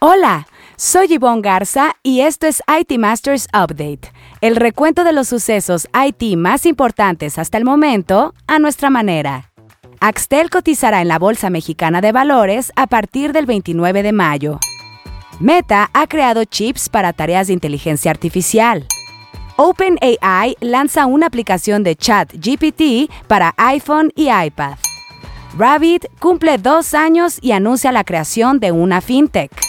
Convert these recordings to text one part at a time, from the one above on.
Hola, soy Yvonne Garza y esto es IT Masters Update, el recuento de los sucesos IT más importantes hasta el momento a nuestra manera. Axtel cotizará en la Bolsa Mexicana de Valores a partir del 29 de mayo. Meta ha creado chips para tareas de inteligencia artificial. OpenAI lanza una aplicación de chat GPT para iPhone y iPad. Rabbit cumple dos años y anuncia la creación de una fintech.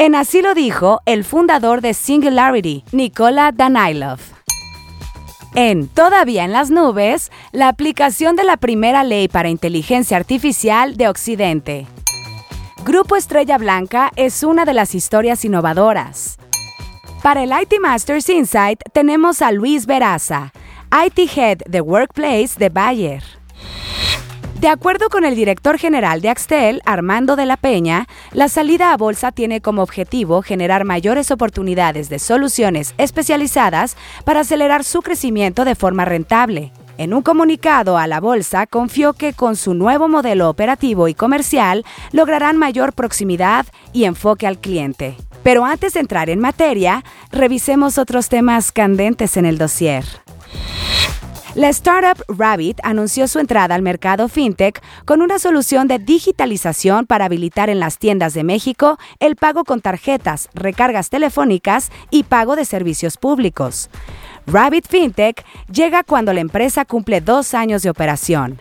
En así lo dijo el fundador de Singularity, Nikola Danilov. En Todavía en las nubes, la aplicación de la primera ley para inteligencia artificial de Occidente. Grupo Estrella Blanca es una de las historias innovadoras. Para el IT Masters Insight tenemos a Luis Veraza, IT Head de Workplace de Bayer. De acuerdo con el director general de Axtel, Armando de la Peña, la salida a bolsa tiene como objetivo generar mayores oportunidades de soluciones especializadas para acelerar su crecimiento de forma rentable. En un comunicado a la bolsa, confió que con su nuevo modelo operativo y comercial lograrán mayor proximidad y enfoque al cliente. Pero antes de entrar en materia, revisemos otros temas candentes en el dossier. La startup Rabbit anunció su entrada al mercado fintech con una solución de digitalización para habilitar en las tiendas de México el pago con tarjetas, recargas telefónicas y pago de servicios públicos. Rabbit Fintech llega cuando la empresa cumple dos años de operación.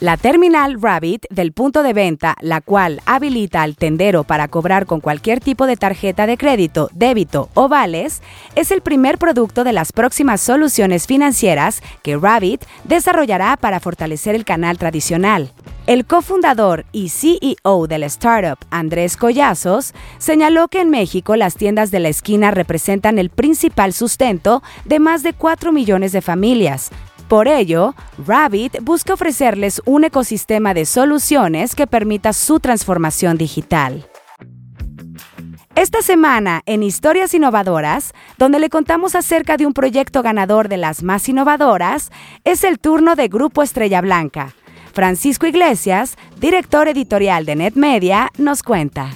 La terminal Rabbit del punto de venta, la cual habilita al tendero para cobrar con cualquier tipo de tarjeta de crédito, débito o vales, es el primer producto de las próximas soluciones financieras que Rabbit desarrollará para fortalecer el canal tradicional. El cofundador y CEO de la startup, Andrés Collazos, señaló que en México las tiendas de la esquina representan el principal sustento de más de 4 millones de familias, por ello, Rabbit busca ofrecerles un ecosistema de soluciones que permita su transformación digital. Esta semana, en Historias Innovadoras, donde le contamos acerca de un proyecto ganador de las más innovadoras, es el turno de Grupo Estrella Blanca. Francisco Iglesias, director editorial de NetMedia, nos cuenta.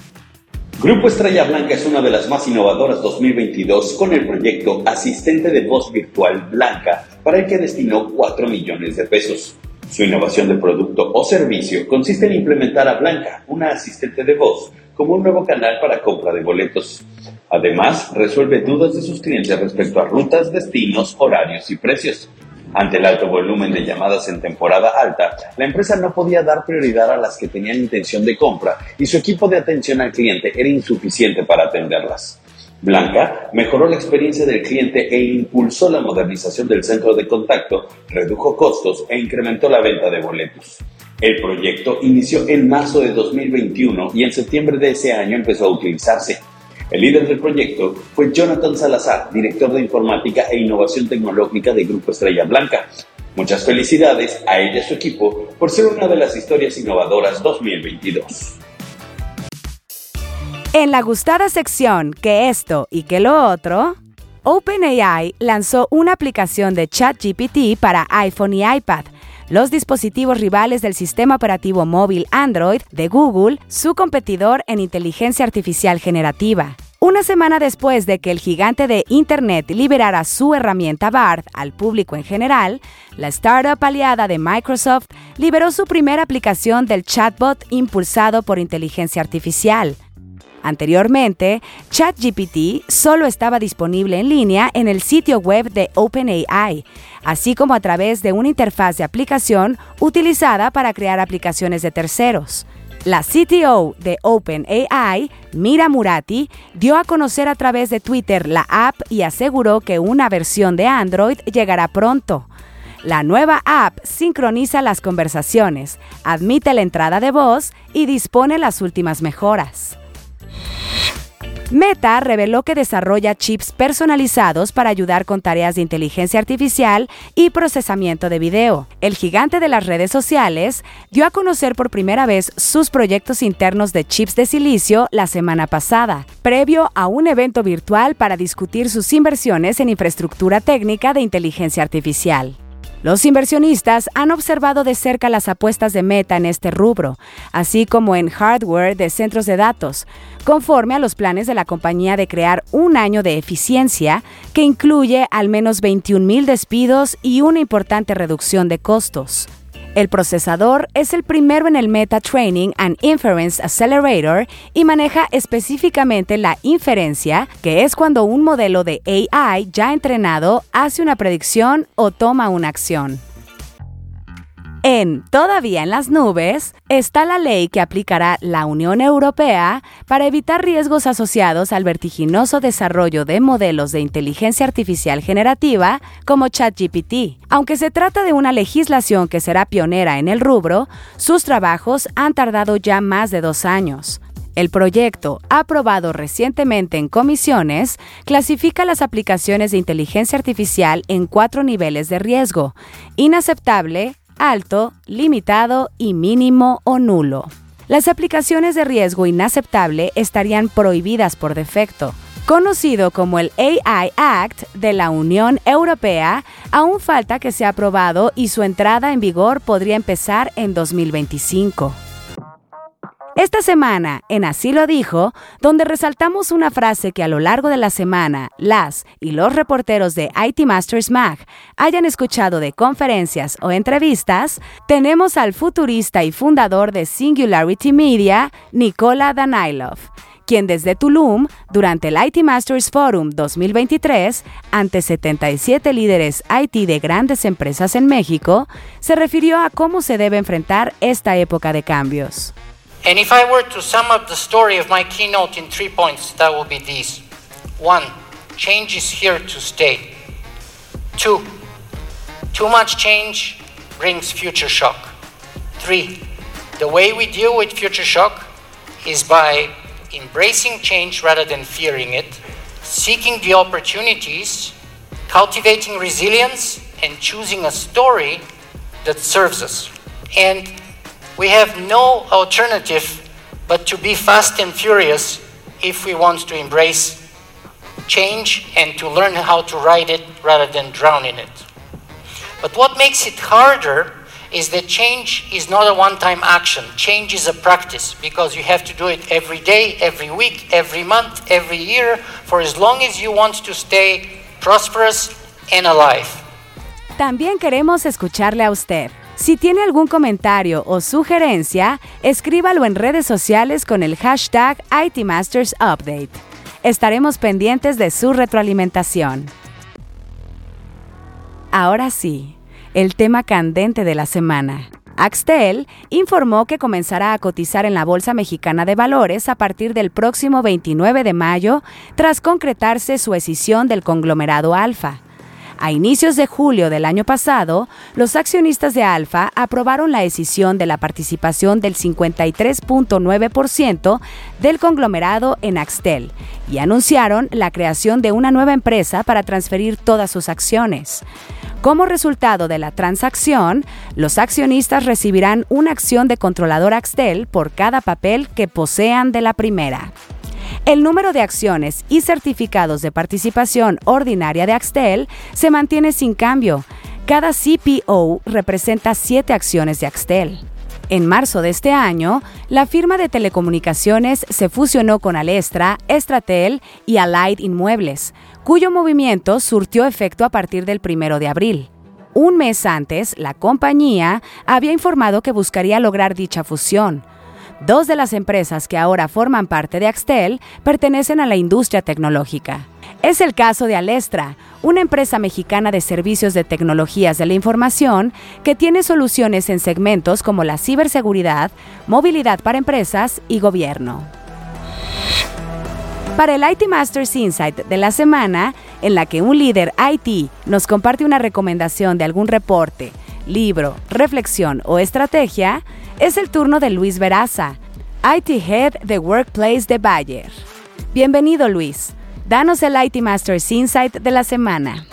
Grupo Estrella Blanca es una de las más innovadoras 2022 con el proyecto Asistente de Voz Virtual Blanca, para el que destinó 4 millones de pesos. Su innovación de producto o servicio consiste en implementar a Blanca, una asistente de voz, como un nuevo canal para compra de boletos. Además, resuelve dudas de sus clientes respecto a rutas, destinos, horarios y precios. Ante el alto volumen de llamadas en temporada alta, la empresa no podía dar prioridad a las que tenían intención de compra y su equipo de atención al cliente era insuficiente para atenderlas. Blanca mejoró la experiencia del cliente e impulsó la modernización del centro de contacto, redujo costos e incrementó la venta de boletos. El proyecto inició en marzo de 2021 y en septiembre de ese año empezó a utilizarse. El líder del proyecto fue Jonathan Salazar, director de informática e innovación tecnológica de Grupo Estrella Blanca. Muchas felicidades a ella y a su equipo por ser una de las historias innovadoras 2022. En la gustada sección que esto y que lo otro, OpenAI lanzó una aplicación de ChatGPT para iPhone y iPad los dispositivos rivales del sistema operativo móvil Android de Google, su competidor en inteligencia artificial generativa. Una semana después de que el gigante de Internet liberara su herramienta BART al público en general, la startup aliada de Microsoft liberó su primera aplicación del chatbot impulsado por inteligencia artificial. Anteriormente, ChatGPT solo estaba disponible en línea en el sitio web de OpenAI, así como a través de una interfaz de aplicación utilizada para crear aplicaciones de terceros. La CTO de OpenAI, Mira Murati, dio a conocer a través de Twitter la app y aseguró que una versión de Android llegará pronto. La nueva app sincroniza las conversaciones, admite la entrada de voz y dispone las últimas mejoras. Meta reveló que desarrolla chips personalizados para ayudar con tareas de inteligencia artificial y procesamiento de video. El gigante de las redes sociales dio a conocer por primera vez sus proyectos internos de chips de silicio la semana pasada, previo a un evento virtual para discutir sus inversiones en infraestructura técnica de inteligencia artificial. Los inversionistas han observado de cerca las apuestas de Meta en este rubro, así como en hardware de centros de datos, conforme a los planes de la compañía de crear un año de eficiencia que incluye al menos 21 despidos y una importante reducción de costos. El procesador es el primero en el Meta Training and Inference Accelerator y maneja específicamente la inferencia, que es cuando un modelo de AI ya entrenado hace una predicción o toma una acción. En Todavía en las nubes está la ley que aplicará la Unión Europea para evitar riesgos asociados al vertiginoso desarrollo de modelos de inteligencia artificial generativa como ChatGPT. Aunque se trata de una legislación que será pionera en el rubro, sus trabajos han tardado ya más de dos años. El proyecto, aprobado recientemente en comisiones, clasifica las aplicaciones de inteligencia artificial en cuatro niveles de riesgo, inaceptable, alto, limitado y mínimo o nulo. Las aplicaciones de riesgo inaceptable estarían prohibidas por defecto. Conocido como el AI Act de la Unión Europea, aún falta que sea aprobado y su entrada en vigor podría empezar en 2025. Esta semana, en Así lo dijo, donde resaltamos una frase que a lo largo de la semana las y los reporteros de IT Masters Mag hayan escuchado de conferencias o entrevistas, tenemos al futurista y fundador de Singularity Media, Nicola Danailov quien desde Tulum, durante el IT Masters Forum 2023, ante 77 líderes IT de grandes empresas en México, se refirió a cómo se debe enfrentar esta época de cambios. And if I were to sum up the story of my keynote in three points, that would be these. One, change is here to stay. Two, too much change brings future shock. Three, the way we deal with future shock is by embracing change rather than fearing it, seeking the opportunities, cultivating resilience, and choosing a story that serves us. And we have no alternative but to be fast and furious if we want to embrace change and to learn how to ride it rather than drown in it. But what makes it harder is that change is not a one time action. Change is a practice because you have to do it every day, every week, every month, every year for as long as you want to stay prosperous and alive. También queremos escucharle a usted. Si tiene algún comentario o sugerencia, escríbalo en redes sociales con el hashtag ITMastersUpdate. Estaremos pendientes de su retroalimentación. Ahora sí, el tema candente de la semana. Axtel informó que comenzará a cotizar en la Bolsa Mexicana de Valores a partir del próximo 29 de mayo, tras concretarse su escisión del conglomerado Alfa. A inicios de julio del año pasado, los accionistas de Alfa aprobaron la decisión de la participación del 53.9% del conglomerado en Axtel y anunciaron la creación de una nueva empresa para transferir todas sus acciones. Como resultado de la transacción, los accionistas recibirán una acción de controlador Axtel por cada papel que posean de la primera. El número de acciones y certificados de participación ordinaria de Axtel se mantiene sin cambio. Cada CPO representa siete acciones de Axtel. En marzo de este año, la firma de telecomunicaciones se fusionó con Alestra, Estratel y Allied Inmuebles, cuyo movimiento surtió efecto a partir del 1 de abril. Un mes antes, la compañía había informado que buscaría lograr dicha fusión, Dos de las empresas que ahora forman parte de Axtel pertenecen a la industria tecnológica. Es el caso de Alestra, una empresa mexicana de servicios de tecnologías de la información que tiene soluciones en segmentos como la ciberseguridad, movilidad para empresas y gobierno. Para el IT Masters Insight de la semana, en la que un líder IT nos comparte una recomendación de algún reporte, libro, reflexión o estrategia, es el turno de Luis Veraza, IT Head de Workplace de Bayer. Bienvenido Luis, danos el IT Masters Insight de la semana.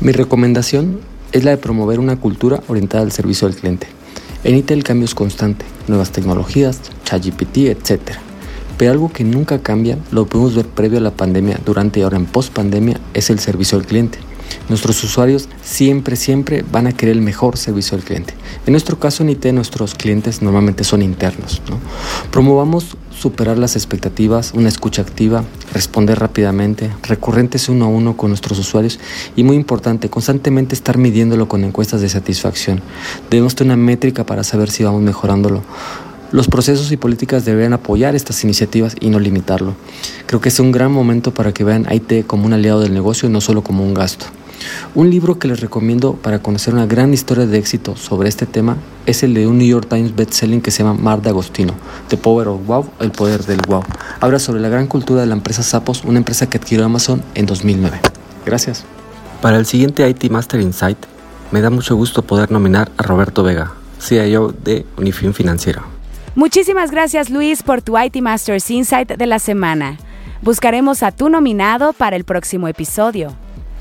Mi recomendación es la de promover una cultura orientada al servicio al cliente. En IT el cambio es constante, nuevas tecnologías, ChatGPT, etc. Pero algo que nunca cambia, lo podemos ver previo a la pandemia, durante y ahora en post pandemia, es el servicio al cliente. Nuestros usuarios siempre, siempre van a querer el mejor servicio al cliente. En nuestro caso en IT nuestros clientes normalmente son internos. Promovamos superar las expectativas, una escucha activa, responder rápidamente, recurrentes uno a uno con nuestros usuarios y muy importante, constantemente estar midiéndolo con encuestas de satisfacción. Debemos tener una métrica para saber si vamos mejorándolo. Los procesos y políticas deberían apoyar estas iniciativas y no limitarlo. Creo que es un gran momento para que vean IT como un aliado del negocio y no solo como un gasto. Un libro que les recomiendo para conocer una gran historia de éxito sobre este tema es el de un New York Times bestselling que se llama Mar de Agostino, The Power of Wow, el poder del wow. Habla sobre la gran cultura de la empresa Zappos, una empresa que adquirió Amazon en 2009. Gracias. Para el siguiente IT Master Insight, me da mucho gusto poder nominar a Roberto Vega, CIO de Unifin Financiera. Muchísimas gracias Luis por tu IT Masters Insight de la semana. Buscaremos a tu nominado para el próximo episodio.